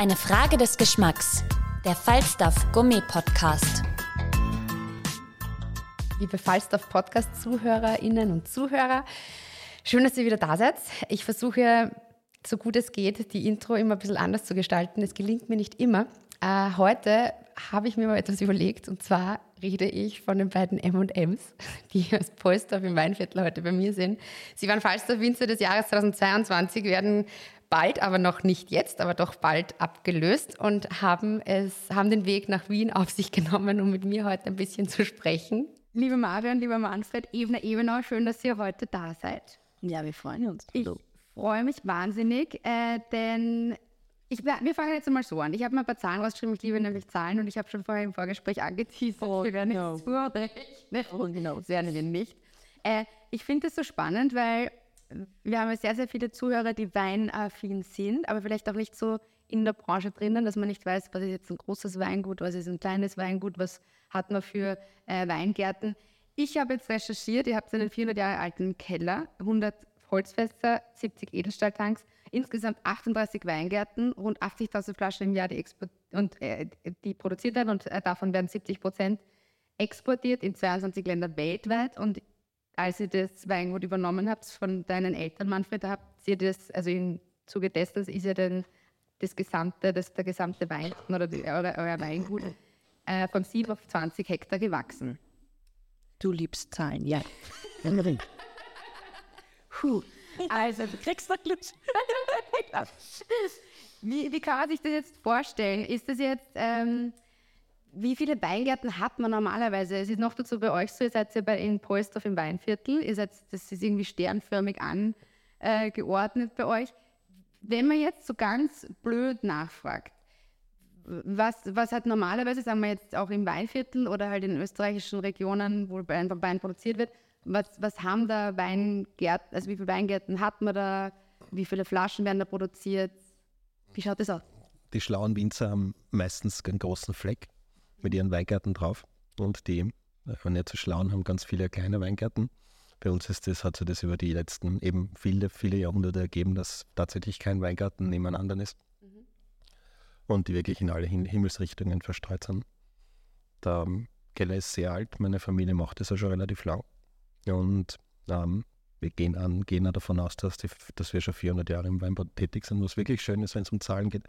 Eine Frage des Geschmacks. Der Falstaff Gourmet Podcast. Liebe Falstaff Podcast Zuhörerinnen und Zuhörer, schön, dass ihr wieder da seid. Ich versuche so gut es geht, die Intro immer ein bisschen anders zu gestalten. Es gelingt mir nicht immer. Äh, heute habe ich mir mal etwas überlegt und zwar rede ich von den beiden M&Ms, die als Polster im Weinviertel heute bei mir sind. Sie waren Falstaff Winzer des Jahres 2022, werden bald, aber noch nicht jetzt, aber doch bald abgelöst und haben, es, haben den Weg nach Wien auf sich genommen, um mit mir heute ein bisschen zu sprechen. Liebe Marion, lieber Manfred, Ebner Ebenau, schön, dass ihr heute da seid. Ja, wir freuen uns. Ich freue mich wahnsinnig, äh, denn ich, wir fangen jetzt mal so an. Ich habe mal ein paar Zahlen rausgeschrieben, ich liebe nämlich Zahlen und ich habe schon vorher im Vorgespräch angeteasert, Oh, wir werden no. Oh, genau. Das werden wir nicht. Äh, ich finde das so spannend, weil wir haben ja sehr, sehr viele Zuhörer, die weinaffin sind, aber vielleicht auch nicht so in der Branche drinnen, dass man nicht weiß, was ist jetzt ein großes Weingut, was ist ein kleines Weingut, was hat man für äh, Weingärten. Ich habe jetzt recherchiert, ihr habt einen 400 Jahre alten Keller, 100 Holzfässer, 70 Edelstahltanks, insgesamt 38 Weingärten, rund 80.000 Flaschen im Jahr, die, und, äh, die produziert werden und äh, davon werden 70 Prozent exportiert in 22 Ländern weltweit. Und als ihr das Weingut übernommen habt von deinen Eltern, Manfred, habt ihr das, also im Zuge dessen ist ja dann das gesamte, das, der gesamte Wein oder die, eure, euer Weingut äh, von 7 auf 20 Hektar gewachsen. Du liebst Zahlen, ja. Puh. Also, du kriegst noch Glück. wie, wie kann man sich das jetzt vorstellen? Ist das jetzt, ähm, wie viele Weingärten hat man normalerweise? Es ist noch dazu bei euch so, ihr seid ja bei, in Polsdorf im Weinviertel, ihr seid, das ist irgendwie sternförmig angeordnet bei euch. Wenn man jetzt so ganz blöd nachfragt, was, was hat normalerweise, sagen wir jetzt auch im Weinviertel oder halt in österreichischen Regionen, wo Wein, Wein produziert wird, was, was haben da Weingärten, also wie viele Weingärten hat man da, wie viele Flaschen werden da produziert? Wie schaut das aus? Die schlauen Winzer haben meistens einen großen Fleck mit ihren Weingärten drauf. Und die äh, nicht so schlauen haben ganz viele kleine Weingärten. Bei uns ist das, hat sich das über die letzten eben viele, viele Jahrhunderte ergeben, dass tatsächlich kein Weingarten nebeneinander ist. Und die wirklich in alle Himmelsrichtungen verstreut sind. Der Keller ist sehr alt, meine Familie macht das ja schon relativ lang. Und ähm, wir gehen, an, gehen auch davon aus, dass, die, dass wir schon 400 Jahre im Weinbau tätig sind, was wirklich schön ist, wenn es um Zahlen geht.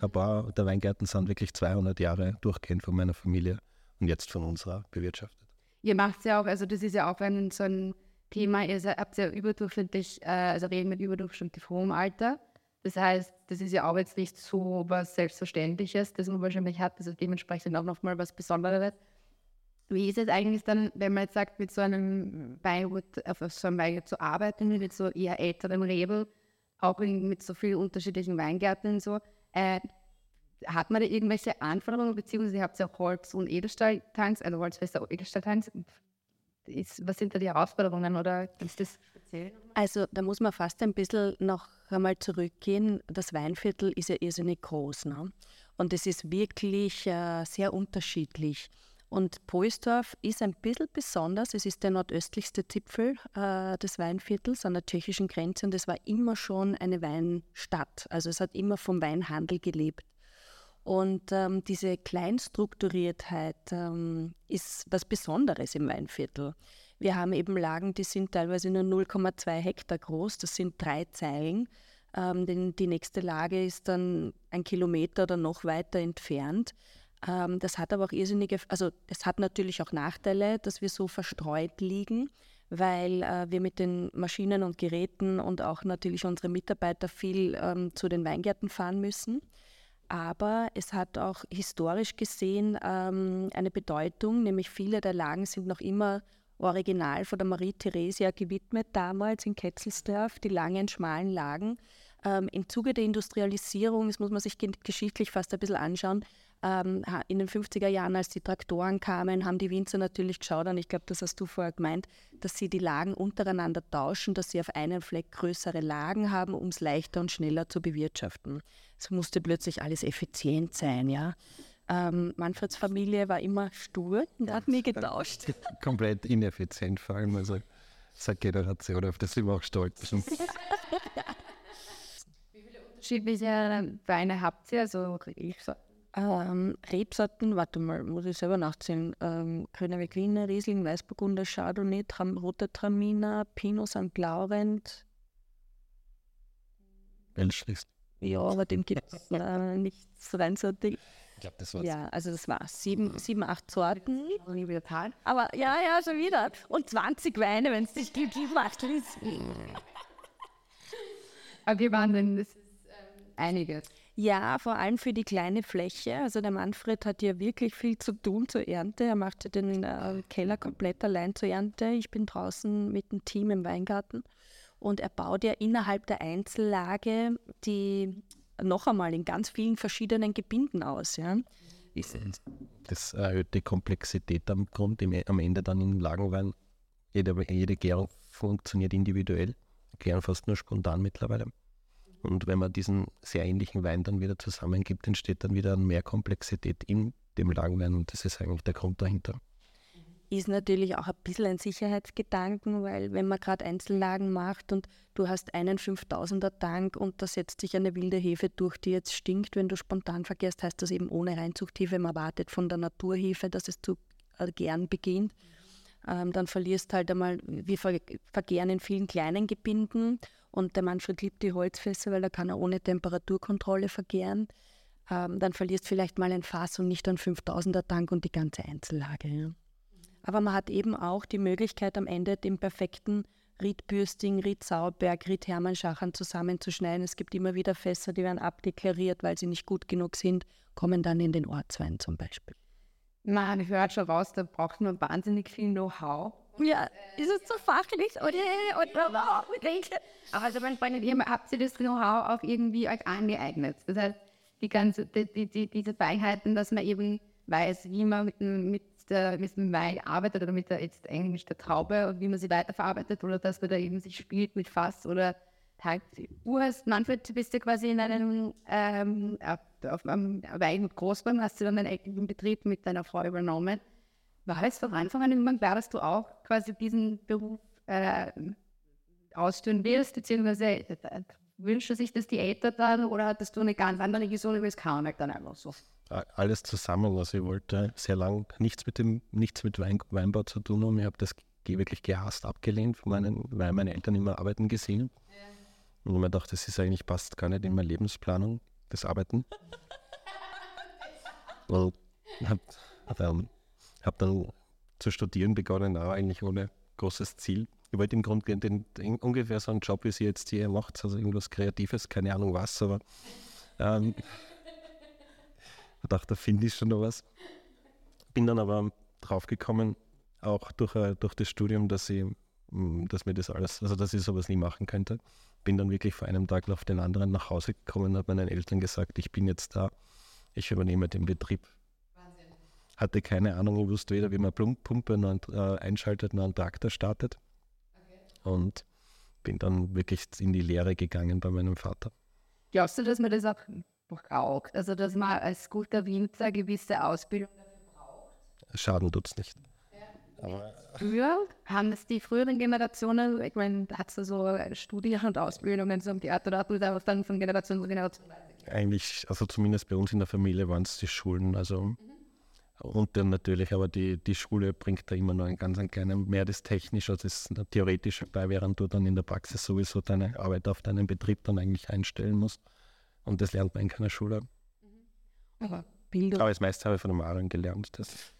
Ein paar der Weingärten sind wirklich 200 Jahre durchgehend von meiner Familie und jetzt von unserer bewirtschaftet. Ihr macht es ja auch, also das ist ja auch ein, so ein Thema, ihr habt ja überdurchschnittlich, äh, also reden mit überdurchschnittlich hohem Alter. Das heißt, das ist ja auch jetzt nicht so was Selbstverständliches, das man wahrscheinlich hat, also dementsprechend auch nochmal was Besonderes. Wie ist es eigentlich dann, wenn man jetzt sagt, mit so einem Weingut, auf so einem Weingut zu arbeiten, mit so eher älteren Rebel, auch in, mit so vielen unterschiedlichen Weingärten und so, äh, hat man da irgendwelche Anforderungen, beziehungsweise habt ihr auch Holz- und Edelstahltanks, also Holzfässer und Edelstahltanks? Ist, was sind da die Herausforderungen oder ist das speziell? Also da muss man fast ein bisschen noch einmal zurückgehen. Das Weinviertel ist ja irrsinnig groß. Ne? Und es ist wirklich äh, sehr unterschiedlich. Und Poisdorf ist ein bisschen besonders. Es ist der nordöstlichste Zipfel äh, des Weinviertels an der tschechischen Grenze und es war immer schon eine Weinstadt. Also es hat immer vom Weinhandel gelebt. Und ähm, diese Kleinstrukturiertheit ähm, ist was Besonderes im Weinviertel. Wir haben eben Lagen, die sind teilweise nur 0,2 Hektar groß, das sind drei Zeilen. Ähm, denn die nächste Lage ist dann ein Kilometer oder noch weiter entfernt. Ähm, das hat aber auch irrsinnige, also es hat natürlich auch Nachteile, dass wir so verstreut liegen, weil äh, wir mit den Maschinen und Geräten und auch natürlich unsere Mitarbeiter viel ähm, zu den Weingärten fahren müssen. aber es hat auch historisch gesehen ähm, eine Bedeutung, nämlich viele der Lagen sind noch immer original von der Marie Theresia gewidmet, damals in Ketzelsdorf, die langen, schmalen Lagen. Ähm, Im Zuge der Industrialisierung, das muss man sich geschichtlich fast ein bisschen anschauen, ähm, in den 50er Jahren, als die Traktoren kamen, haben die Winzer natürlich geschaut, und ich glaube, das hast du vorher gemeint, dass sie die Lagen untereinander tauschen, dass sie auf einem Fleck größere Lagen haben, um es leichter und schneller zu bewirtschaften. Es musste plötzlich alles effizient sein, ja. Ähm, Manfreds Familie war immer stur und hat nie getauscht. Komplett ineffizient vor allem, also seit Generation, auf das sind wir auch stolz. Wie viele unterschiedliche Weine habt ihr? Also ähm, Rebsorten, warte mal, muss ich selber nachzählen. Ähm, Grüner Veltliner, Riesling, Weißburgunder, Chardonnay, Tram, Roter Traminer, Pinot St. Laurent. Welschlist. Ja, aber dem gibt es äh, nichts reinsortig. Ich glaube, das war's. Ja, also das war sieben, sieben, acht Sorten. Aber ja, ja, schon wieder. Und 20 Weine, wenn es dich glücklich macht. Okay, Wahnsinn, das ist ähm, einiges. Ja, vor allem für die kleine Fläche. Also der Manfred hat ja wirklich viel zu tun zur Ernte. Er macht ja den äh, Keller komplett allein zur Ernte. Ich bin draußen mit dem Team im Weingarten. Und er baut ja innerhalb der Einzellage die noch einmal in ganz vielen verschiedenen Gebinden aus. Ja. Das erhöht die Komplexität am Grund, am Ende dann im Lagenwein. Jede, jede Gärung funktioniert individuell, gären fast nur spontan mittlerweile. Und wenn man diesen sehr ähnlichen Wein dann wieder zusammengibt, entsteht dann wieder mehr Komplexität in dem Lagenwein und das ist eigentlich der Grund dahinter. Ist natürlich auch ein bisschen ein Sicherheitsgedanken, weil wenn man gerade Einzellagen macht und du hast einen 5000er Tank und da setzt sich eine wilde Hefe durch, die jetzt stinkt, wenn du spontan verkehrst, heißt das eben ohne Reinzuchthefe. Man wartet von der Naturhefe, dass es zu äh, gern beginnt. Ähm, dann verlierst halt einmal, wir vergären in vielen kleinen Gebinden und der Manfred liebt die Holzfässer, weil da kann er ohne Temperaturkontrolle vergären. Ähm, dann verlierst vielleicht mal ein Fass und nicht einen 5000er Tank und die ganze Einzellage. Ja. Aber man hat eben auch die Möglichkeit, am Ende den perfekten Ried Bürsting, Ried Sauerberg, Ried zusammenzuschneiden. Es gibt immer wieder Fässer, die werden abdeklariert, weil sie nicht gut genug sind, kommen dann in den Ortswein zum Beispiel. Man hört schon raus, da braucht man wahnsinnig viel Know-how. Ja, ist es so fachlich oder, oder Aber also mein Freund, ihr habt ihr das Know-how auch irgendwie euch angeeignet. Das heißt, die ganze, die, die, die, diese Feinheiten, dass man eben weiß, wie man mit, mit, der, mit dem Wein arbeitet oder mit der, jetzt eigentlich der Traube und wie man sie weiterverarbeitet oder dass man da eben sich spielt mit Fass oder halt. Manfred, du bist ja quasi in einem ähm, auf einem Wein- und Großbein, hast du dann einen eigenen Betrieb mit deiner Frau übernommen. War es von Anfang an irgendwann klar, dass du auch quasi diesen Beruf äh, ausführen willst, beziehungsweise äh, wünscht sich das die Eltern dann oder hattest du eine ganz andere Vision über das kam dann einfach so? Alles zusammen. Also ich wollte sehr lange nichts mit dem, nichts mit Wein, Weinbau zu tun haben. Ich habe das wirklich gehasst, abgelehnt, meinen, weil meine Eltern immer arbeiten gesehen. Ja. Und ich mir gedacht, das ist eigentlich passt gar nicht in meine Lebensplanung, das Arbeiten. Und habe ähm, habe dann zu studieren begonnen, auch eigentlich ohne großes Ziel. Ich wollte im Grunde den, den, ungefähr so einen Job, wie sie jetzt hier macht, also irgendwas Kreatives, keine Ahnung was, aber ähm, ich dachte, da finde ich schon noch was. Bin dann aber draufgekommen, auch durch, äh, durch das Studium, dass ich, mm, dass mir das alles, also dass ich sowas nie machen könnte. Bin dann wirklich vor einem Tag auf den anderen nach Hause gekommen und habe meinen Eltern gesagt, ich bin jetzt da, ich übernehme den Betrieb hatte keine Ahnung, ich wusste weder, wie man Pumpe noch, äh, einschaltet, noch einen Traktor startet. Okay. Und bin dann wirklich in die Lehre gegangen bei meinem Vater. Glaubst du, dass man das auch braucht? Also, dass man als guter Winzer gewisse Ausbildung dafür braucht? Schaden tut es nicht. Früher haben es die früheren Generationen, ich meine, da hat es so Studien und Ausbildungen so im Theater, da hat man dann von Generation zu Generation. Eigentlich, also zumindest bei uns in der Familie waren es die Schulen, also mhm. Und dann natürlich, aber die, die Schule bringt da immer noch einen ganz einen kleinen mehr das Technische, also das Theoretische bei, während du dann in der Praxis sowieso deine Arbeit auf deinen Betrieb dann eigentlich einstellen musst. Und das lernt man in keiner Schule. Mhm. Aber Bildung. Aber das meiste habe ich von dem Aaron gelernt. Das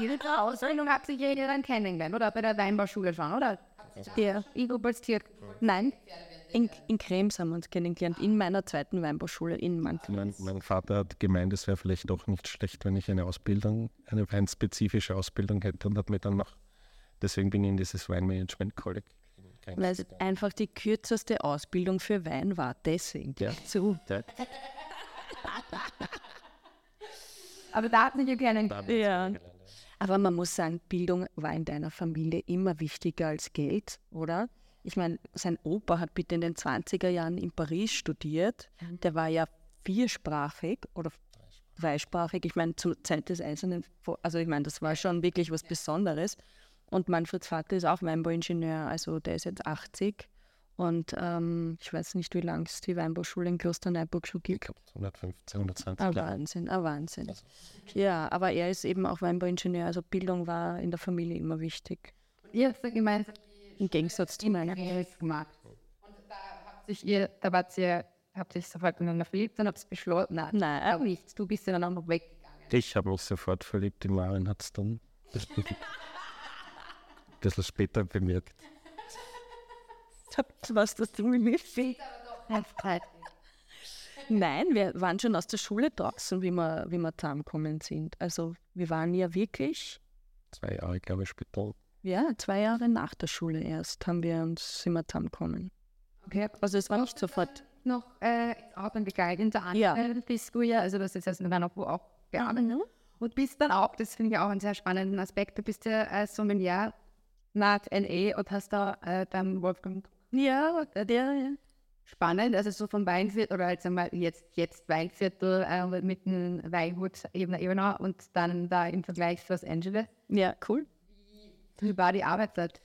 Ihre Ausbildung hat sich ja dann kennengelernt, oder? Bei der Weinbauschule schon, oder? Ja. In Oberstierk. Nein, in, in Krems haben wir uns kennengelernt, in meiner zweiten Weinbauschule in Mantel. Mein, mein Vater hat gemeint, es wäre vielleicht doch nicht schlecht, wenn ich eine Ausbildung, eine weinspezifische Ausbildung hätte und hat mir dann noch, deswegen bin ich in dieses Weinmanagement College Weil es einfach die kürzeste Ausbildung für Wein war, deswegen. Ja. So. Aber da hat sich ja keinen. Ja. Aber man muss sagen, Bildung war in deiner Familie immer wichtiger als Geld, oder? Ich meine, sein Opa hat bitte in den 20er Jahren in Paris studiert. Der war ja viersprachig oder dreisprachig. Ich meine, zur Zeit des Eisernen, also ich meine, das war schon wirklich was Besonderes. Und Manfreds Vater ist auch Weinbauingenieur, also der ist jetzt 80. Und ähm, ich weiß nicht, wie lange es die Weinbauschule in Klosterneuburg schon Ich gibt. glaube 115, 120 Ein Jahre. Wahnsinn, ein Wahnsinn. Ja, aber er ist eben auch Weinbauingenieur, also Bildung war in der Familie immer wichtig. Ihr habt da gemeinsam Im Gegensatz zu in meiner. Gemacht. Und da habt sich ihr, da wart ihr, habt ihr euch sofort miteinander verliebt, dann habt ihr beschlossen, nein, Nein. aber nicht. Du bist ja dann auch noch weggegangen. Ich habe mich sofort verliebt, die Maren hat es dann ein bisschen später bemerkt. Was das du mir fehlt. Nein, wir waren schon aus der Schule draußen, wie wir, wie wir zusammengekommen sind. Also wir waren ja wirklich, Zwei Jahre, glaube ich, später. ja, zwei Jahre nach der Schule erst haben wir uns, sind wir zusammengekommen. Okay. Also es war nicht sofort. Noch äh, Ausland gegangen, in der Ja. anderen ja, also das ist jetzt dann auch, wo auch gearbeitet. Und bist dann auch, das finde ich auch einen sehr spannenden Aspekt, du bist ja äh, Sommelier nach LA und hast da äh, beim Wolfgang Ja, der, ja. spannend, also so vom Weinviertel oder also mal jetzt, jetzt Weinviertel äh, mit dem Weingut Ebene Ebene und dann da im Vergleich zu Los Angeles. ja, cool. Wie war die Arbeitszeit?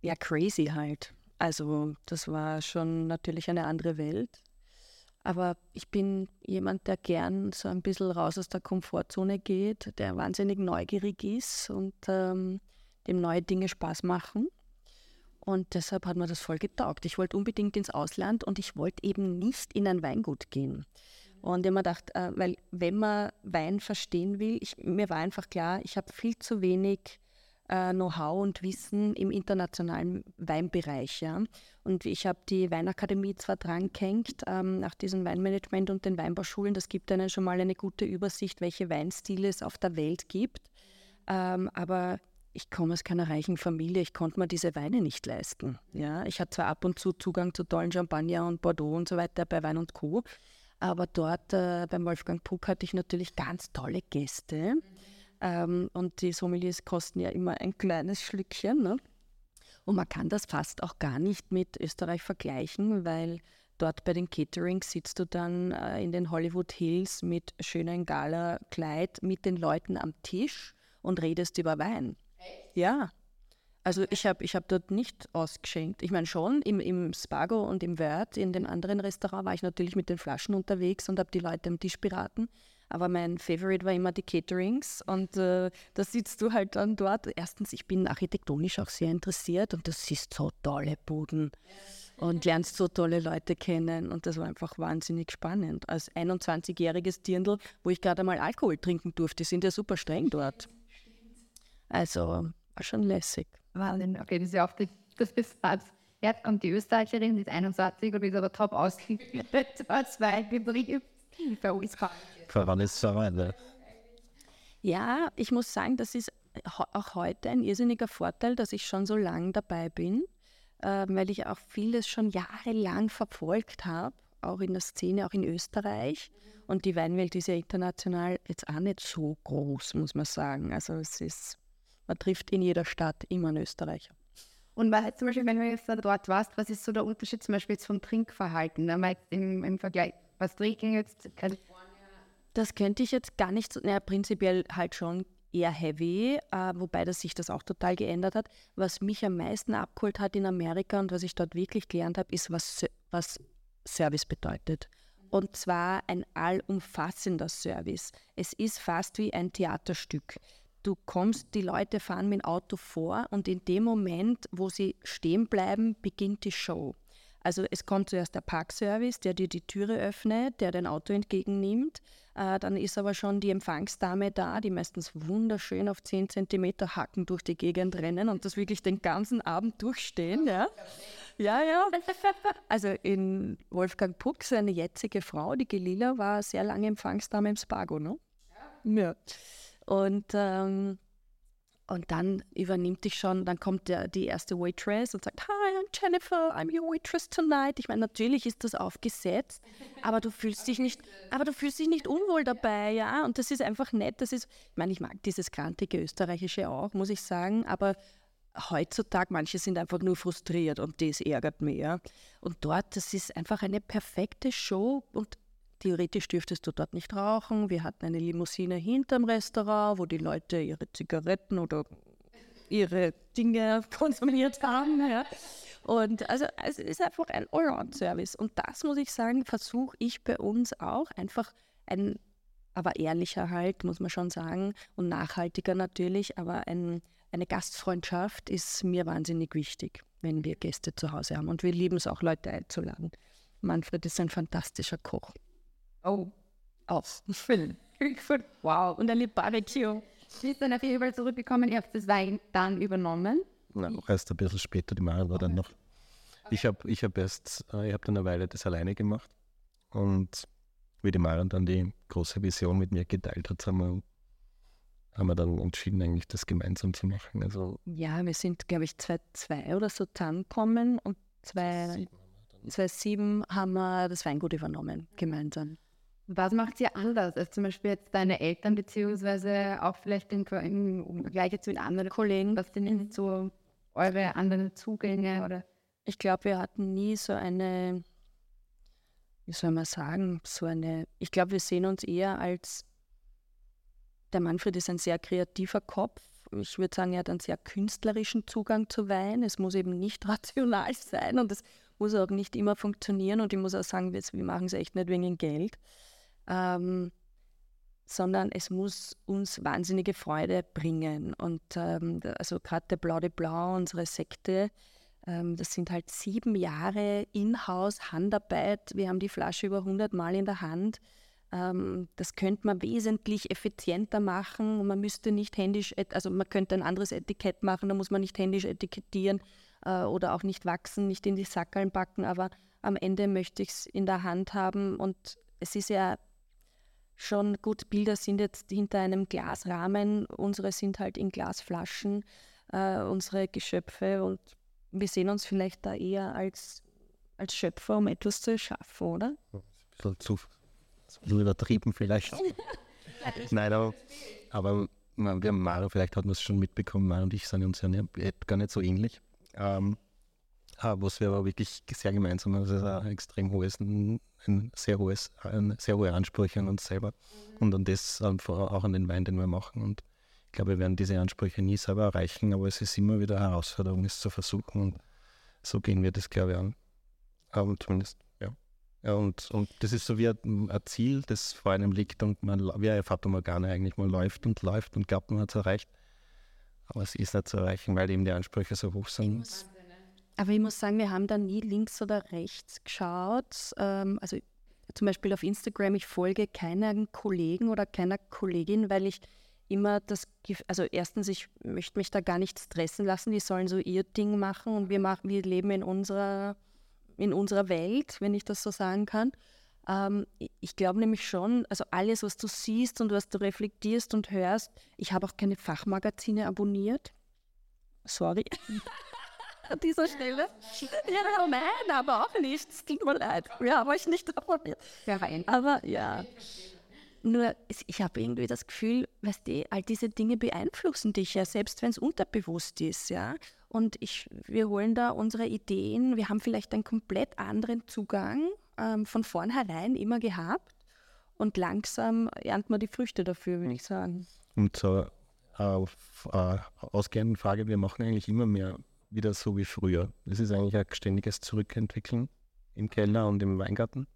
Ja, crazy halt. Also das war schon natürlich eine andere Welt. Aber ich bin jemand, der gern so ein bisschen raus aus der Komfortzone geht, der wahnsinnig neugierig ist und ähm, dem neue Dinge Spaß machen. Und deshalb hat mir das voll getaugt. Ich wollte unbedingt ins Ausland und ich wollte eben nicht in ein Weingut gehen. Und ich habe mir gedacht, äh, weil wenn man Wein verstehen will, ich, mir war einfach klar, ich habe viel zu wenig äh, Know-how und Wissen im internationalen Weinbereich. Ja. Und ich habe die Weinakademie zwar dran gehängt, ähm, nach diesem Weinmanagement und den Weinbauschulen, das gibt einen schon mal eine gute Übersicht, welche Weinstile es auf der Welt gibt. Ähm, aber ich komme aus keiner reichen Familie, ich konnte mir diese Weine nicht leisten. Ja. Ich hatte zwar ab und zu Zugang zu tollen Champagner und Bordeaux und so weiter bei Wein und Co., aber dort äh, beim Wolfgang Puck hatte ich natürlich ganz tolle Gäste. Ähm, und die Sommeliers kosten ja immer ein kleines Schlückchen. Ne? Und man kann das fast auch gar nicht mit Österreich vergleichen, weil dort bei den Caterings sitzt du dann äh, in den Hollywood Hills mit schönem Gala-Kleid mit den Leuten am Tisch und redest über Wein. Ja. Also ich habe ich hab dort nicht ausgeschenkt. Ich meine schon, im, im Spago und im Word, in dem anderen Restaurant, war ich natürlich mit den Flaschen unterwegs und habe die Leute am Tisch beraten. Aber mein Favorite war immer die Caterings und äh, da sitzt du halt dann dort. Erstens, ich bin architektonisch auch sehr interessiert und das ist so tolle Buden und lernst so tolle Leute kennen und das war einfach wahnsinnig spannend. Als 21-jähriges Dirndl, wo ich gerade mal Alkohol trinken durfte, sind ja super streng dort. Also war schon lässig. Wahnsinn, okay, das ist ja auch die, das ist. Jetzt kommt die Österreicherin, die ist 21 und ist aber top ausgebildet als Weinbetrieb. Bei uns kann Voran ist es aber, ne? Ja, ich muss sagen, das ist auch heute ein irrsinniger Vorteil, dass ich schon so lange dabei bin, äh, weil ich auch vieles schon jahrelang verfolgt habe, auch in der Szene, auch in Österreich. Und die Weinwelt ist ja international jetzt auch nicht so groß, muss man sagen. Also es ist, man trifft in jeder Stadt immer einen Österreicher. Und was jetzt zum Beispiel, wenn du jetzt da dort warst, was ist so der Unterschied zum Beispiel jetzt vom Trinkverhalten? Ne? Im, Im Vergleich, was trinken jetzt Kalifornien? Das könnte ich jetzt gar nicht so, naja, prinzipiell halt schon eher heavy, äh, wobei das sich das auch total geändert hat. Was mich am meisten abgeholt hat in Amerika und was ich dort wirklich gelernt habe, ist, was, was Service bedeutet. Und zwar ein allumfassender Service. Es ist fast wie ein Theaterstück. Du kommst, die Leute fahren mit dem Auto vor und in dem Moment, wo sie stehen bleiben, beginnt die Show. Also es kommt zuerst der Parkservice, der dir die Türe öffnet, der dein Auto entgegennimmt. Äh, dann ist aber schon die Empfangsdame da, die meistens wunderschön auf 10 cm Hacken durch die Gegend rennen und das wirklich den ganzen Abend durchstehen. Ja, ja. ja. Also in Wolfgang Puck, seine jetzige Frau, die Gelila, war sehr lange Empfangsdame im Spago. Ne? Ja. Und ähm, und dann übernimmt dich schon, dann kommt der, die erste Waitress und sagt, Hi, I'm Jennifer, I'm your waitress tonight. Ich meine, natürlich ist das aufgesetzt, aber du fühlst dich nicht, aber du fühlst dich nicht unwohl dabei, ja. Und das ist einfach nett. Das ist, ich meine, ich mag dieses grantige Österreichische auch, muss ich sagen, aber heutzutage, manche sind einfach nur frustriert und das ärgert mich, ja. Und dort, das ist einfach eine perfekte Show und Theoretisch dürftest du dort nicht rauchen. Wir hatten eine Limousine hinterm Restaurant, wo die Leute ihre Zigaretten oder ihre Dinge konsumiert haben. Ja. Und also es ist einfach ein Allround-Service. Und das muss ich sagen, versuche ich bei uns auch einfach ein, aber ehrlicher halt, muss man schon sagen, und nachhaltiger natürlich, aber ein, eine Gastfreundschaft ist mir wahnsinnig wichtig, wenn wir Gäste zu Hause haben. Und wir lieben es auch, Leute einzuladen. Manfred ist ein fantastischer Koch. Oh, auf. wow. Und eine Barbecue. Sie ist dann auf jeden Fall zurückgekommen, ihr habt das Wein dann übernommen. Na, auch erst ein bisschen später, die Maren war dann noch. Ich habe ich hab erst, äh, ich habe dann eine Weile das alleine gemacht. Und wie die Maren dann die große Vision mit mir geteilt hat, haben wir, haben wir dann entschieden, eigentlich das gemeinsam zu machen. Also ja, wir sind, glaube ich, 2002 oder so zusammengekommen und 2007 haben wir das Weingut übernommen, gemeinsam. Was macht ihr anders als zum Beispiel jetzt deine Eltern, beziehungsweise auch vielleicht im, im Vergleich zu den anderen Kollegen? Was sind denn so eure anderen Zugänge? Oder? Ich glaube, wir hatten nie so eine, wie soll man sagen, so eine, ich glaube, wir sehen uns eher als, der Manfred ist ein sehr kreativer Kopf. Ich würde sagen, er hat einen sehr künstlerischen Zugang zu Wein. Es muss eben nicht rational sein und es muss auch nicht immer funktionieren. Und ich muss auch sagen, wir, wir machen es echt nicht wegen Geld ähm, sondern es muss uns wahnsinnige Freude bringen. Und ähm, also gerade der Blau de Blanc, unsere Sekte, ähm, das sind halt sieben Jahre In-house Handarbeit. Wir haben die Flasche über 100 Mal in der Hand. Ähm, das könnte man wesentlich effizienter machen. Man müsste nicht händisch, also man könnte ein anderes Etikett machen, da muss man nicht händisch etikettieren äh, oder auch nicht wachsen, nicht in die Sackeln backen, aber am Ende möchte ich es in der Hand haben und es ist ja schon gut. Bilder sind jetzt hinter einem Glasrahmen, unsere sind halt in Glasflaschen, äh, unsere Geschöpfe und wir sehen uns vielleicht da eher als, als Schöpfer, um etwas zu erschaffen, oder? Ein bisschen zu, zu übertrieben vielleicht. Nein, aber, aber wir haben Mara, vielleicht hat man es schon mitbekommen, Mara und ich sind uns ja nicht, gar nicht so ähnlich. Ähm, was wir aber wirklich sehr gemeinsam haben, ist ein extrem hohes, ein, sehr hohes, ein sehr hohe Ansprüche an uns selber mhm. und an das auch an den Wein, den wir machen. Und ich glaube, wir werden diese Ansprüche nie selber erreichen, aber es ist immer wieder eine Herausforderung, es zu versuchen. Und so gehen wir das, glaube ich, an. Aber zumindest, ja. ja und, und das ist so wie ein, ein Ziel, das vor einem liegt und man, wie eine Fata Morgana eigentlich, man läuft und läuft und glaubt, man hat es erreicht. Aber es ist nicht zu erreichen, weil eben die Ansprüche so hoch sind. Aber ich muss sagen, wir haben da nie links oder rechts geschaut. Ähm, also zum Beispiel auf Instagram, ich folge keinen Kollegen oder keiner Kollegin, weil ich immer das, also erstens, ich möchte mich da gar nicht stressen lassen, die sollen so ihr Ding machen und wir machen, wir leben in unserer, in unserer Welt, wenn ich das so sagen kann. Ähm, ich glaube nämlich schon, also alles, was du siehst und was du reflektierst und hörst, ich habe auch keine Fachmagazine abonniert. Sorry. an dieser Stelle. Ja, nein, aber auch nicht. Es tut mir leid. Wir haben euch nicht abonniert. Ja, aber ja. Nur, ich habe irgendwie das Gefühl, weißt du, all diese Dinge beeinflussen dich ja, selbst wenn es unterbewusst ist, ja. Und ich, wir holen da unsere Ideen, wir haben vielleicht einen komplett anderen Zugang ähm, von vornherein immer gehabt. Und langsam ernten wir die Früchte dafür, würde ich sagen. Und zur äh, äh, ausgehenden Frage, wir machen eigentlich immer mehr wieder so wie früher. Es ist eigentlich ein ständiges Zurückentwickeln im Keller und im Weingarten.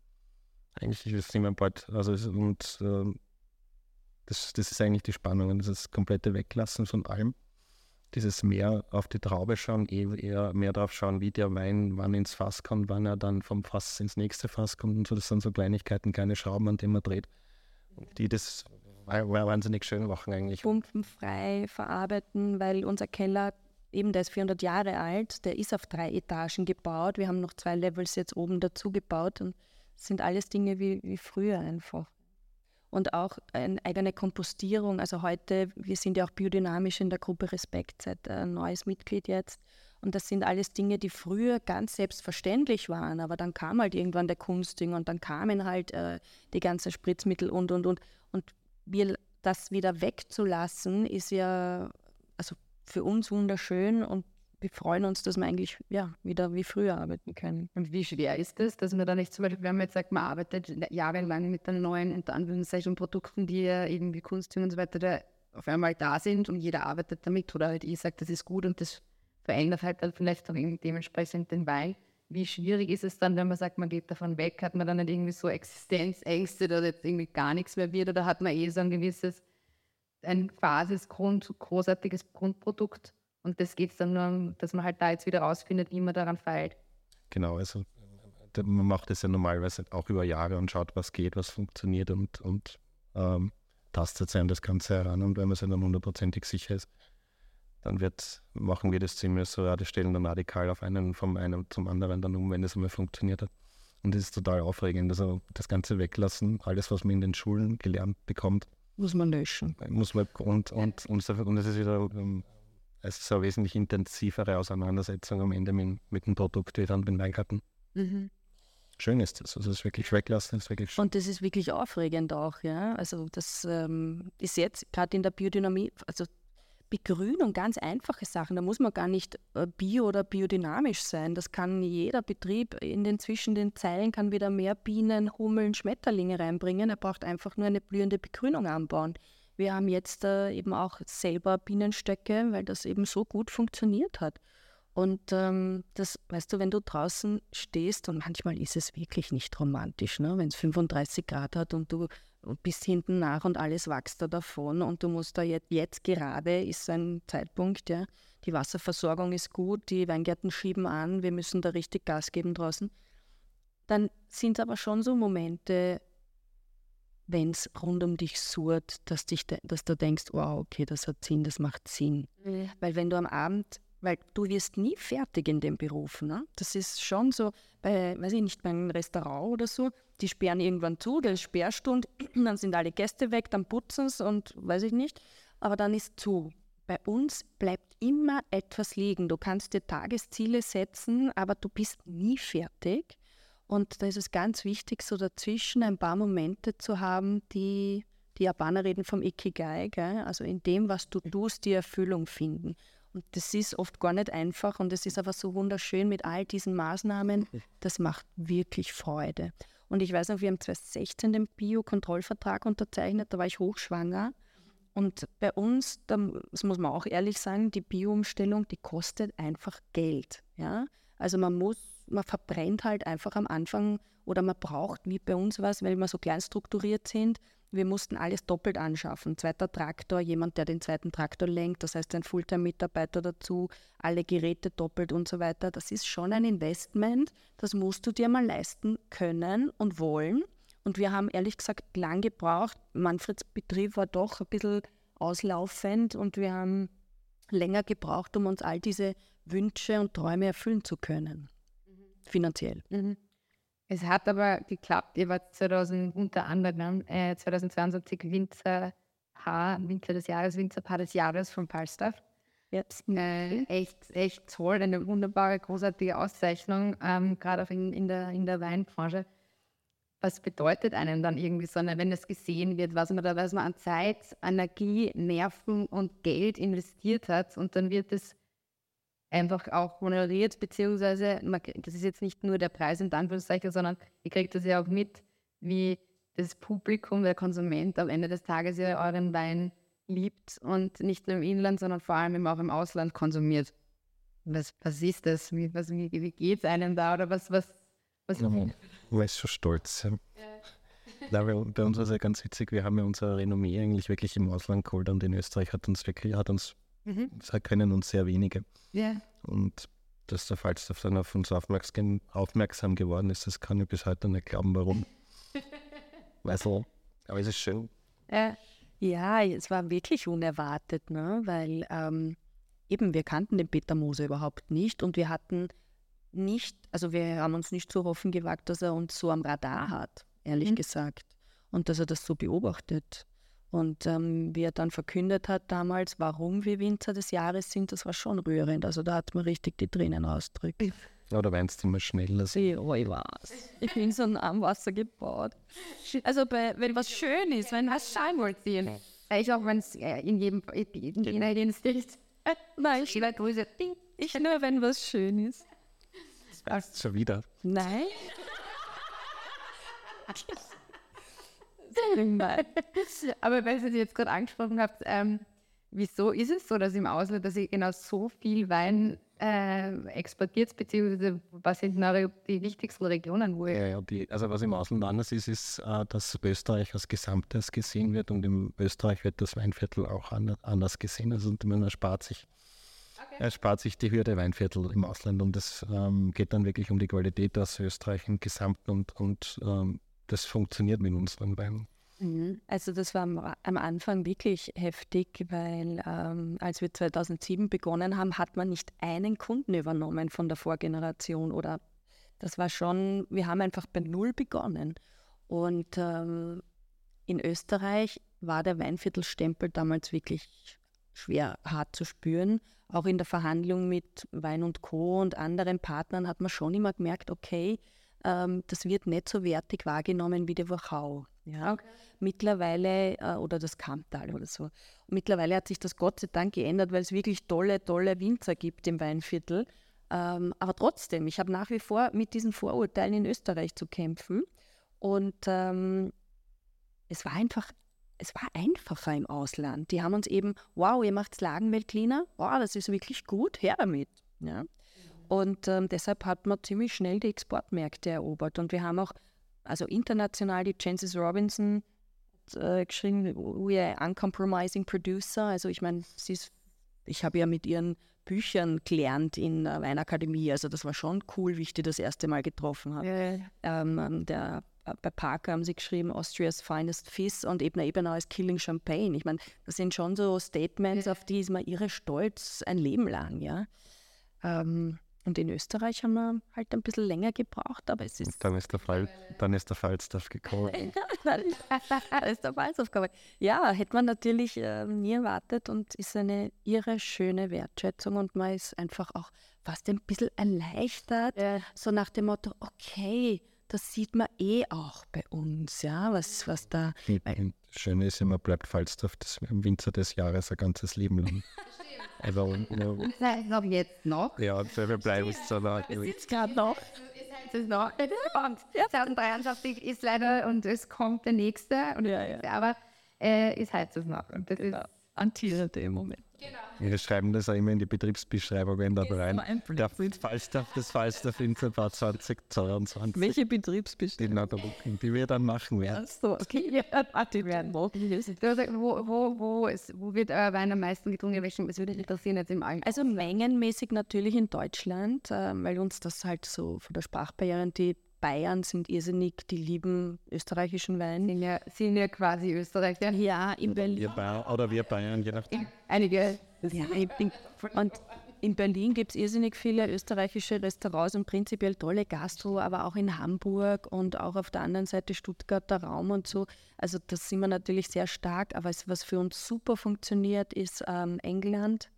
Eigentlich ist es immer bald, also es, und äh, das, das ist eigentlich die Spannung, das ist das komplette Weglassen von allem dieses mehr auf die Traube schauen, eh- eher mehr darauf schauen, wie der Wein wann ins Fass kommt, wann er dann vom Fass ins nächste Fass kommt und so. Das sind so Kleinigkeiten, kleine Schrauben, an denen man dreht, die das wahnsinnig schön machen eigentlich. Pumpenfrei verarbeiten, weil unser Keller, eben der ist 400 Jahre alt, der ist auf drei Etagen gebaut. Wir haben noch zwei Levels jetzt oben dazu gebaut und sind alles Dinge wie, wie früher einfach und auch eine eigene Kompostierung. Also heute, wir sind ja auch biodynamisch in der Gruppe Respekt seit ein neues Mitglied jetzt. Und das sind alles Dinge, die früher ganz selbstverständlich waren, aber dann kam halt irgendwann der Kunstdünger und dann kamen halt äh, die ganzen Spritzmittel und und und. Und wir das wieder wegzulassen, ist ja für uns wunderschön und wir freuen uns, dass wir eigentlich ja, wieder wie früher arbeiten können. Und wie schwer ist es, dass man da nicht zum Beispiel, wenn man jetzt sagt, man arbeitet jahrelang mit den neuen, unter Anführungszeichen, Produkten, die ja irgendwie Kunstdünger und so weiter da auf einmal da sind und jeder arbeitet damit oder halt ich sage, das ist gut und das verändert halt dann vielleicht auch dementsprechend den Wein. Wie schwierig ist es dann, wenn man sagt, man geht davon weg? Hat man dann nicht irgendwie so Existenzängste, dass jetzt irgendwie gar nichts mehr wird oder hat man eh so ein gewisses, ein Basis, Grund, großartiges Grundprodukt? Und das geht es dann nur, dass man halt da jetzt wieder rausfindet, wie man daran feilt. Genau, also man macht es ja normalerweise auch über Jahre und schaut, was geht, was funktioniert und, und ähm, tastet sich das Ganze heran. Und wenn man sich dann hundertprozentig sicher ist, dann wird, machen wir das ziemlich so, ja, die stellen dann radikal auf einen vom einen zum anderen dann um, wenn das einmal funktioniert hat. Und das ist total aufregend. Also das Ganze weglassen, alles, was man in den Schulen gelernt bekommt. Muss man löschen. Muss man, und, und, und, und das ist wieder ähm, es ist eine wesentlich intensivere Auseinandersetzung am Ende mit, mit dem Produkt wie dann mit dem Weingarten. Mhm. Schön ist das. Also es ist wirklich weglassen, ist wirklich schön. Und das ist wirklich aufregend auch, ja. Also das ähm, ist jetzt gerade in der Biodynamie, also Begrünung, ganz einfache Sachen. Da muss man gar nicht äh, bio oder biodynamisch sein. Das kann jeder Betrieb in den zwischen den Zeilen kann wieder mehr Bienen, Hummeln, Schmetterlinge reinbringen. Er braucht einfach nur eine blühende Begrünung anbauen. Wir haben jetzt äh, eben auch selber Bienenstöcke, weil das eben so gut funktioniert hat. Und ähm, das, weißt du, wenn du draußen stehst und manchmal ist es wirklich nicht romantisch, ne? wenn es 35 Grad hat und du bist hinten nach und alles wächst da davon und du musst da jetzt, jetzt gerade ist ein Zeitpunkt, ja. Die Wasserversorgung ist gut, die Weingärten schieben an, wir müssen da richtig Gas geben draußen. Dann sind es aber schon so Momente, wenn es rund um dich surrt, dass, dich, dass du denkst, wow, okay, das hat Sinn, das macht Sinn. Mhm. Weil wenn du am Abend, weil du wirst nie fertig in dem Beruf. Ne? Das ist schon so, bei, weiß ich nicht, bei einem Restaurant oder so, die sperren irgendwann zu, der ist Sperrstunde, dann sind alle Gäste weg, dann putzen es und weiß ich nicht, aber dann ist zu. Bei uns bleibt immer etwas liegen. Du kannst dir Tagesziele setzen, aber du bist nie fertig. Und da ist es ganz wichtig, so dazwischen ein paar Momente zu haben, die die Japaner reden vom Ikigai, gell? also in dem, was du tust, die Erfüllung finden. Und das ist oft gar nicht einfach und es ist aber so wunderschön mit all diesen Maßnahmen. Das macht wirklich Freude. Und ich weiß noch, wir haben 2016 den Bio-Kontrollvertrag unterzeichnet, da war ich hochschwanger. Und bei uns, das muss man auch ehrlich sagen, die Bio-Umstellung, die kostet einfach Geld. Ja? Also man muss man verbrennt halt einfach am Anfang oder man braucht, wie bei uns was, weil wir so klein strukturiert sind, wir mussten alles doppelt anschaffen. Zweiter Traktor, jemand, der den zweiten Traktor lenkt, das heißt ein Fulltime-Mitarbeiter dazu, alle Geräte doppelt und so weiter. Das ist schon ein Investment, das musst du dir mal leisten können und wollen. Und wir haben ehrlich gesagt lang gebraucht. Manfreds Betrieb war doch ein bisschen auslaufend und wir haben länger gebraucht, um uns all diese Wünsche und Träume erfüllen zu können finanziell. Mhm. Es hat aber geklappt. Ihr wart 2000, unter anderem äh, 2022 Winzer H, Winzer des Jahres, Winzerpaar des Jahres von Falstaff. Jetzt. Äh, echt, echt toll, eine wunderbare, großartige Auszeichnung, ähm, gerade auch in, in, der, in der Weinbranche. Was bedeutet einem dann irgendwie so, wenn das gesehen wird, was man da, was man an Zeit, Energie, Nerven und Geld investiert hat und dann wird es einfach auch honoriert, beziehungsweise man, das ist jetzt nicht nur der Preis in Anführungszeichen, sondern ihr kriegt das ja auch mit, wie das Publikum, der Konsument am Ende des Tages ja euren Wein liebt und nicht nur im Inland, sondern vor allem auch im Ausland konsumiert. Was, was ist das? Wie, was, wie, wie geht es einem da? Oder was, was, was ja, man ist schon stolz. Ja. Ja. bei uns war es ja ganz witzig, wir haben ja unser Renommee eigentlich wirklich im Ausland geholt und in Österreich hat uns wirklich, hat uns Das können uns sehr wenige. Ja. Und dass der Falstaff dann auf uns aufmerksam, aufmerksam geworden ist, das kann ich bis heute nicht glauben, warum. Weiß nicht. Aber es ist schön. Ja. Ja, es war wirklich unerwartet, ne? weil ähm, eben wir kannten den Peter Moser überhaupt nicht und wir hatten nicht, also wir haben uns nicht so hoffen gewagt, dass er uns so am Radar hat, ehrlich Mhm. gesagt, und dass er das so beobachtet. Und ähm, wie er dann verkündet hat damals, warum wir Winzer des Jahres sind, das war schon rührend. Also da hat man richtig die Tränen ausdrückt. Ja, da weinst du immer schneller. Ich, oh, ich weiß. Ich bin so am Wasser gebaut. Also bei, wenn was schön ist, wenn was Schein wollte sehen. Äh, Ich auch, wenn es äh, in jedem, in jeder Hinsicht. Nein, ich. Ding. ich nur, wenn was schön ist. Schon wieder. Nein. Nein. Aber weil ihr jetzt gerade angesprochen habt, ähm, wieso ist es so, dass im Ausland, dass ihr genau so viel Wein äh, exportiert, beziehungsweise was sind eure, die wichtigsten Regionen, wo ihr Ja, ja, die, also was im Ausland anders ist, ist, äh, dass Österreich als Gesamtes gesehen wird und in Österreich wird das Weinviertel auch an, anders gesehen. Also man erspart sich, erspart sich die Hürde Weinviertel im Ausland und es ähm, geht dann wirklich um die Qualität aus Österreich im Gesamten und, und ähm, das funktioniert mit unseren Weinen. Also das war am, am Anfang wirklich heftig, weil ähm, als wir 2007 begonnen haben, hat man nicht einen Kunden übernommen von der Vorgeneration oder das war schon, wir haben einfach bei Null begonnen. Und ähm, in Österreich war der Weinviertelstempel damals wirklich schwer hart zu spüren. Auch in der Verhandlung mit Wein und Co. und anderen Partnern hat man schon immer gemerkt, okay, ähm, das wird nicht so wertig wahrgenommen wie die Wachau. Ja? Mittlerweile, äh, oder das Kamptal oder so. Mittlerweile hat sich das Gott sei Dank geändert, weil es wirklich tolle, tolle Winzer gibt im Weinviertel. Ähm, aber trotzdem, ich habe nach wie vor mit diesen Vorurteilen in Österreich zu kämpfen. Und ähm, es war einfach, es war einfacher im Ausland. Die haben uns eben, wow, ihr macht Lagenweltliner, wow, das ist wirklich gut, her damit. Ja. Und ähm, deshalb hat man ziemlich schnell die Exportmärkte erobert. Und wir haben auch, also international, die Chances Robinson äh, geschrieben, we are uncompromising producer. Also ich meine, sie ist, ich habe ja mit ihren Büchern gelernt in der Weinakademie. Also das war schon cool, wie ich die das erste Mal getroffen habe. Ähm, der, äh, bei Parker haben sie geschrieben, Austria's finest Fizz und Ebner Ebenau ist Killing Champagne. Ich meine, das sind schon so Statements, auf die ist man irre stolz ein Leben lang, ja. Ähm, und in Österreich haben wir halt ein bisschen länger gebraucht, aber es ist Und dann ist der Fall, dann ist der Falstaff gekommen. Dann ist der Falsaufgabe. Ja, hätte man natürlich äh, nie erwartet und ist eine irre schöne Wertschätzung und man ist einfach auch fast ein bisschen erleichtert, so nach dem Motto, okay, das sieht man eh auch bei uns, ja, was, was da, das Schöne ist ja, man bleibt Falstaff das Winzer des Jahres ein ganzes Leben lang. Also, ja, Das heißt auch jetzt noch. ja, wir bleiben so lange. jetzt gerade noch, Es ist noch. Und 2023 ist leider und es kommt der nächste. Und Ja, ja. Aber äh, ist halt es noch. Und das ist Antierende im Moment. Wir schreiben das auch immer in die Betriebsbeschreibungen da rein. Der Falstaff, das Falstaff Winzerbad 2022. Welche Betriebsbestimmung? Die, die wir dann machen werden. Achso, okay, ja, die werden wo, wo, wo, ist, wo wird euer Wein am meisten getrunken? Welchen, das würde interessieren jetzt im Allgemeinen. Also mengenmäßig natürlich in Deutschland, ähm, weil uns das halt so von der Sprachbarriere, die Bayern sind irrsinnig, die lieben österreichischen Wein. sind ja, sind ja quasi Österreicher. Ja, in Berlin. Wir Bayern, oder wir Bayern, je nachdem. Einige. Ja, und in Berlin gibt es irrsinnig viele österreichische Restaurants und prinzipiell tolle Gastro, aber auch in Hamburg und auch auf der anderen Seite Stuttgarter Raum und so. Also das sind wir natürlich sehr stark, aber es, was für uns super funktioniert, ist ähm, England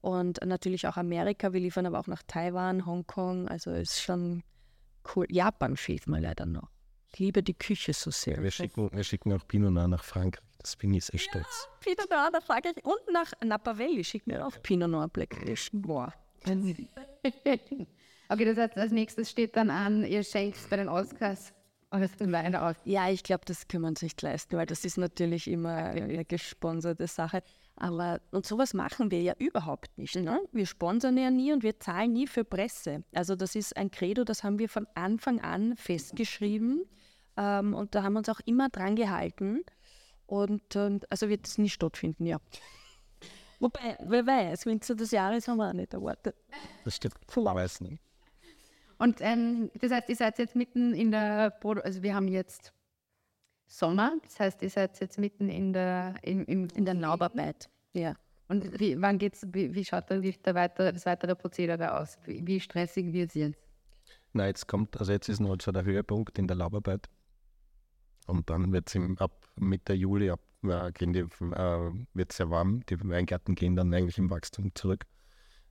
und natürlich auch Amerika. Wir liefern aber auch nach Taiwan, Hongkong, also ist schon cool. Japan fehlt mir leider noch. Ich liebe die Küche so sehr. Wir schicken, wir schicken auch Pinot Noir nach Frankreich. Das bin ich sehr stolz. Pinot Noir nach Frankreich und nach Napa Valley schickt mir auch Pinot Noir Black Edition. Boah. Okay, das heißt, als nächstes steht dann an, ihr schenkt bei den Oscars euren Wein aus. Ja, ich glaube, das können wir uns nicht leisten, weil das ist natürlich immer eine gesponserte Sache. Aber und sowas machen wir ja überhaupt nicht. Ne? Wir sponsern ja nie und wir zahlen nie für Presse. Also das ist ein Credo, das haben wir von Anfang an festgeschrieben ähm, und da haben wir uns auch immer dran gehalten. Und ähm, also wird es nie stattfinden, ja. Wobei, wer weiß, Winzer des Jahres haben wir auch nicht erwartet. Das stimmt. Weiß nicht. Und ähm, das heißt, ihr seid jetzt mitten in der, Produ also wir haben jetzt Sommer, das heißt, ihr seid jetzt mitten in der, in, im, In der Laubarbeit. Ja. Und wie, wann geht's, wie, wie schaut dann die, der weitere, das weitere Prozedere aus? Wie, wie stressig wird es jetzt? Na, jetzt kommt, also jetzt ist noch so der Höhepunkt in der Laubarbeit. Und dann wird es ab Mitte Juli ab, äh, äh, wird sehr warm. Die Weingärten gehen dann eigentlich im Wachstum zurück.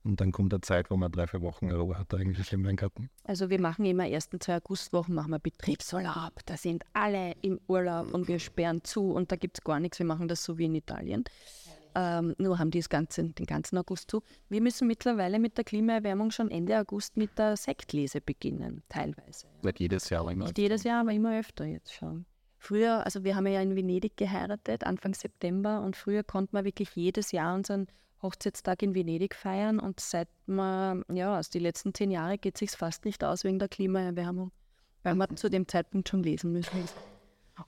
Und dann kommt eine Zeit, wo man drei, vier Wochen Ruhe hat eigentlich im Weingarten. Also wir machen immer ersten zwei Augustwochen machen wir Betriebsurlaub. Da sind alle im Urlaub und wir sperren zu und da gibt es gar nichts. Wir machen das so wie in Italien. Ähm, nur haben die das ganze, den ganzen August zu. Wir müssen mittlerweile mit der Klimaerwärmung schon Ende August mit der Sektlese beginnen, teilweise. Nicht jedes Jahr, aber immer. Nicht jedes Jahr, aber immer öfter jetzt schon. Früher, also wir haben ja in Venedig geheiratet, Anfang September, und früher konnte man wirklich jedes Jahr unseren Hochzeitstag in Venedig feiern und seit man, ja, also die letzten zehn Jahre geht es sich fast nicht aus wegen der Klimaerwärmung, weil man zu dem Zeitpunkt schon lesen müssen.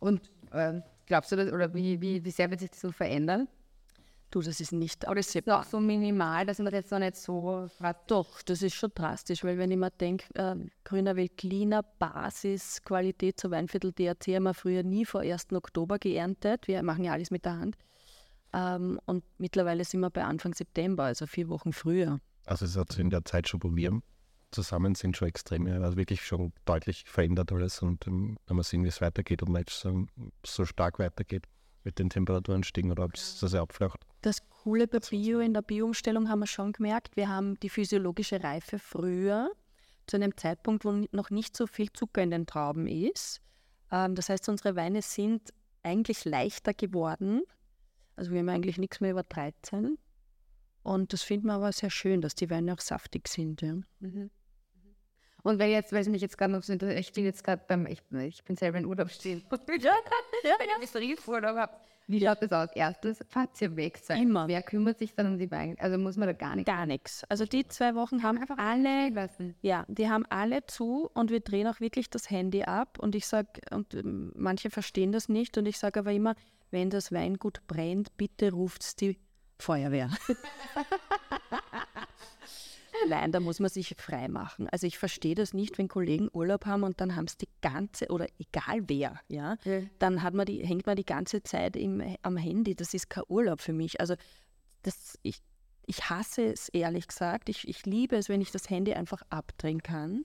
Und ähm, glaubst du, das, oder wie, wie, wie sehr wird sich das so verändern? Du, das ist nicht Oder ist es auch so minimal, dass man das jetzt noch nicht so Doch, das ist schon drastisch, weil wenn ich mir denke, äh, Grüner Veltliner, Basis, Qualität zur Weinviertel DRC haben wir früher nie vor 1. Oktober geerntet. Wir machen ja alles mit der Hand. Ähm, und mittlerweile sind wir bei Anfang September, also vier Wochen früher. Also es hat sich in der Zeit schon, wo wir zusammen sind, schon extrem, also wirklich schon deutlich verändert alles. Und ähm, wenn man sehen, wie es weitergeht, ob man jetzt so, so stark weitergeht mit den Temperaturenstiegen oder ob es so sehr abflacht. Das Coole bei Bio, in der Bio-Umstellung haben wir schon gemerkt, wir haben die physiologische Reife früher, zu einem Zeitpunkt, wo noch nicht so viel Zucker in den Trauben ist. Ähm, das heißt, unsere Weine sind eigentlich leichter geworden. Also wir haben eigentlich nichts mehr über 13. Und das finden wir aber sehr schön, dass die Weine auch saftig sind. Ja. Und wenn jetzt, weil es mich jetzt gerade noch interessiert, ich bin jetzt gerade beim, ich, ich bin selber in Urlaub stehen. ja, wenn ich so Riefurlaub habe. Wie schaut das aus? Erstes, ihr weg seid. Immer. Wer kümmert sich dann um die Weine? Also muss man da gar nicht. Gar nichts. Also die zwei Wochen haben einfach alle, lassen. ja, die haben alle zu und wir drehen auch wirklich das Handy ab. Und ich sage, und ähm, manche verstehen das nicht, und ich sage aber immer, wenn das Weingut brennt, bitte ruft die Feuerwehr. Nein, da muss man sich frei machen. Also ich verstehe das nicht, wenn Kollegen Urlaub haben und dann haben es die ganze, oder egal wer, ja, Ja. dann hat man die, hängt man die ganze Zeit im, am Handy. Das ist kein Urlaub für mich. Also das, ich, ich hasse es ehrlich gesagt. Ich, ich liebe es, wenn ich das Handy einfach abdrehen kann.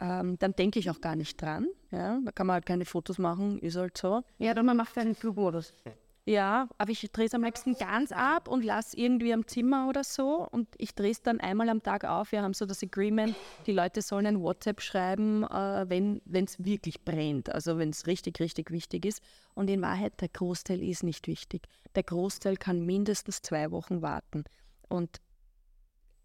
Ähm, dann denke ich auch gar nicht dran. Ja? Da kann man halt keine Fotos machen, ist halt so. Ja, dann man macht einen Flugmodus. Ja, aber ich drehe es am liebsten ganz ab und lasse irgendwie am Zimmer oder so. Und ich drehe es dann einmal am Tag auf. Wir haben so das Agreement, die Leute sollen ein WhatsApp schreiben, äh, wenn es wirklich brennt. Also wenn es richtig, richtig wichtig ist. Und in Wahrheit, der Großteil ist nicht wichtig. Der Großteil kann mindestens zwei Wochen warten. Und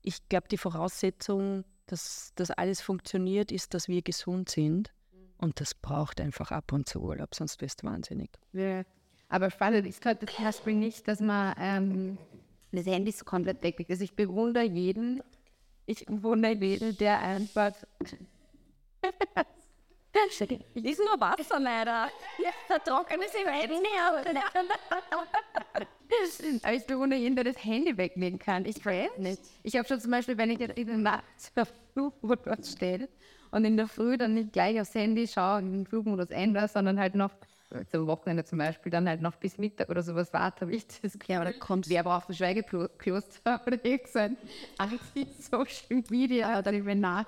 ich glaube, die Voraussetzung, dass das alles funktioniert, ist, dass wir gesund sind. Und das braucht einfach ab und zu Urlaub, sonst wirst du wahnsinnig. Ja. Aber spannend ist gerade das Hairspring nicht, dass man ähm, das Handy so komplett weglegt. Also ich bewundere jeden, ich bewundere jeden, der einfach Ist nur Wasser leider. Der trockene sie Aber ich bewundere jeden, der das Handy weglegen kann. Ich weiß nicht. Ich habe schon zum Beispiel, wenn ich jetzt in der Nacht auf Flugmodus stehe und in der Früh dann nicht gleich aufs Handy schaue und den Flugmodus ändere, sondern halt noch zum Wochenende zum Beispiel dann halt noch bis Mittag oder sowas warte, habe ich das Ja, aber da kommst Wer braucht ein Schweigekloster oder irgend so ein Anti-Social Media oder ich bin nach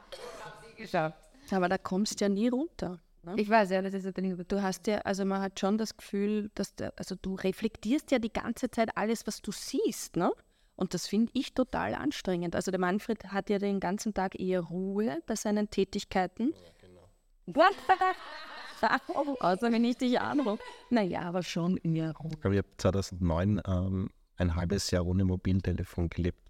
geschafft. Aber da kommst du ja nie runter. Ne? Ich weiß ja, das ist ein Ding. Du hast ja, also man hat schon das Gefühl, dass der, also du reflektierst ja die ganze Zeit alles, was du siehst, ne? Und das finde ich total anstrengend. Also der Manfred hat ja den ganzen Tag eher Ruhe bei seinen Tätigkeiten. Ja, genau. Außer wenn ich dich anrufe. Naja, aber schon eher Ruhe. Ich glaube, ich habe 2009 ähm, ein halbes Jahr ohne Mobiltelefon gelebt.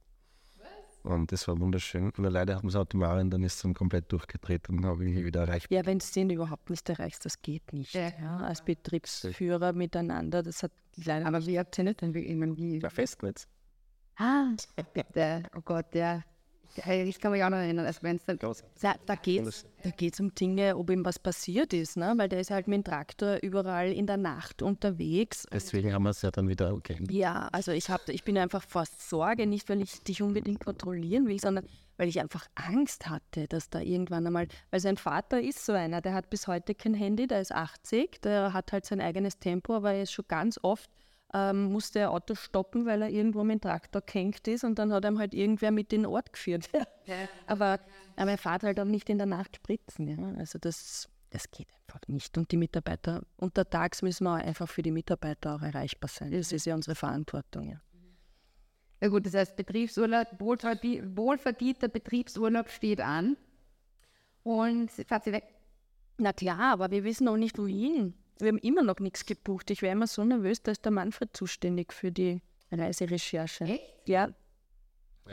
Und das war wunderschön. Nur leider haben sie Automarin, dann ist es dann komplett durchgedreht und dann habe ich wieder erreicht. Ja, wenn du den überhaupt nicht erreichst, das geht nicht. Ja. Ja, als Betriebsführer miteinander, das hat leider Aber wie habt ihr nicht denn wie, ich War Festnetz. Ah, der, oh Gott, der. Ja, ich kann mich auch noch erinnern, also wenn es dann Da, da geht es da geht's um Dinge, ob ihm was passiert ist, ne? weil der ist halt mit dem Traktor überall in der Nacht unterwegs. Deswegen haben wir es ja dann wieder okay. Ja, also ich, hab, ich bin einfach vor Sorge, nicht weil ich dich unbedingt kontrollieren will, sondern weil ich einfach Angst hatte, dass da irgendwann einmal, weil sein Vater ist so einer, der hat bis heute kein Handy, der ist 80, der hat halt sein eigenes Tempo, aber er ist schon ganz oft, ähm, musste er Auto stoppen, weil er irgendwo mit dem Traktor gehängt ist und dann hat ihm halt irgendwer mit in den Ort geführt. aber, aber er fährt halt auch nicht in der Nacht spritzen, ja, also das, das geht einfach nicht. Und die Mitarbeiter, untertags müssen wir auch einfach für die Mitarbeiter auch erreichbar sein. Das ist ja unsere Verantwortung, ja. Ja gut, das heißt Betriebsurlaub, wohlverdi wohlverdienter Betriebsurlaub steht an. Und fahrt sie weg. Na klar, aber wir wissen auch nicht wohin. Wir haben immer noch nichts gebucht. Ich wäre immer so nervös, da ist der Manfred zuständig für die Reiserecherche. Echt? Ja,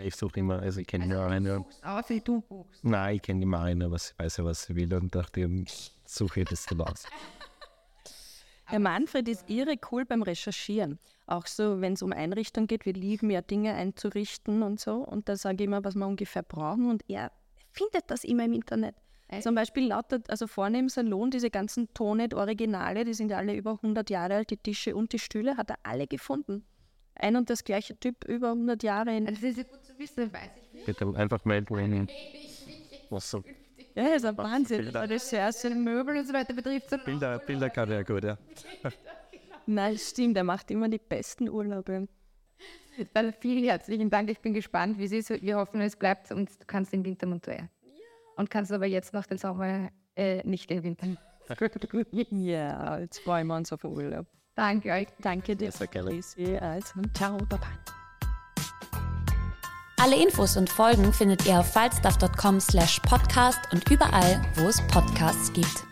Ich suche immer, also ich kenne die Marina. Buchst aus, wie du buchst. Nein, ich kenne die Marina, was weiß ja, was sie will und dachte, ich suche das dann aus. der Manfred ist irre cool beim Recherchieren. Auch so, wenn es um Einrichtung geht, wir lieben ja Dinge einzurichten und so. Und da sage ich immer, was wir ungefähr brauchen. Und er findet das immer im Internet. Zum Beispiel lautet, also vorne im Salon, diese ganzen Tonet-Originale, die sind ja alle über 100 Jahre alt, die Tische und die Stühle, hat er alle gefunden. Ein und das gleiche Typ über 100 Jahre in Das ist ja gut zu wissen, weiß ich nicht. Bitte einfach melden, wenn was so. Ja, das ist ein Wahnsinn. Bilder. Recherche. Möbel und so weiter betrifft. sondern Bilder, Bilder kann er ja gut, ja. Nein, stimmt, er macht immer die besten Urlaube. Dann vielen herzlichen Dank. Ich bin gespannt, wie es ist. Wir hoffen, es bleibt und du kannst den Winter Montoya. Und kannst aber jetzt noch den Sommer äh, nicht den Winter. Ja, jetzt freuen wir uns auf den Urlaub. Danke euch. Danke dir. Sehr gerne. Also, ciao, baba. Alle Infos und Folgen findet ihr auf falstaff.com slash podcast und überall, wo es Podcasts gibt.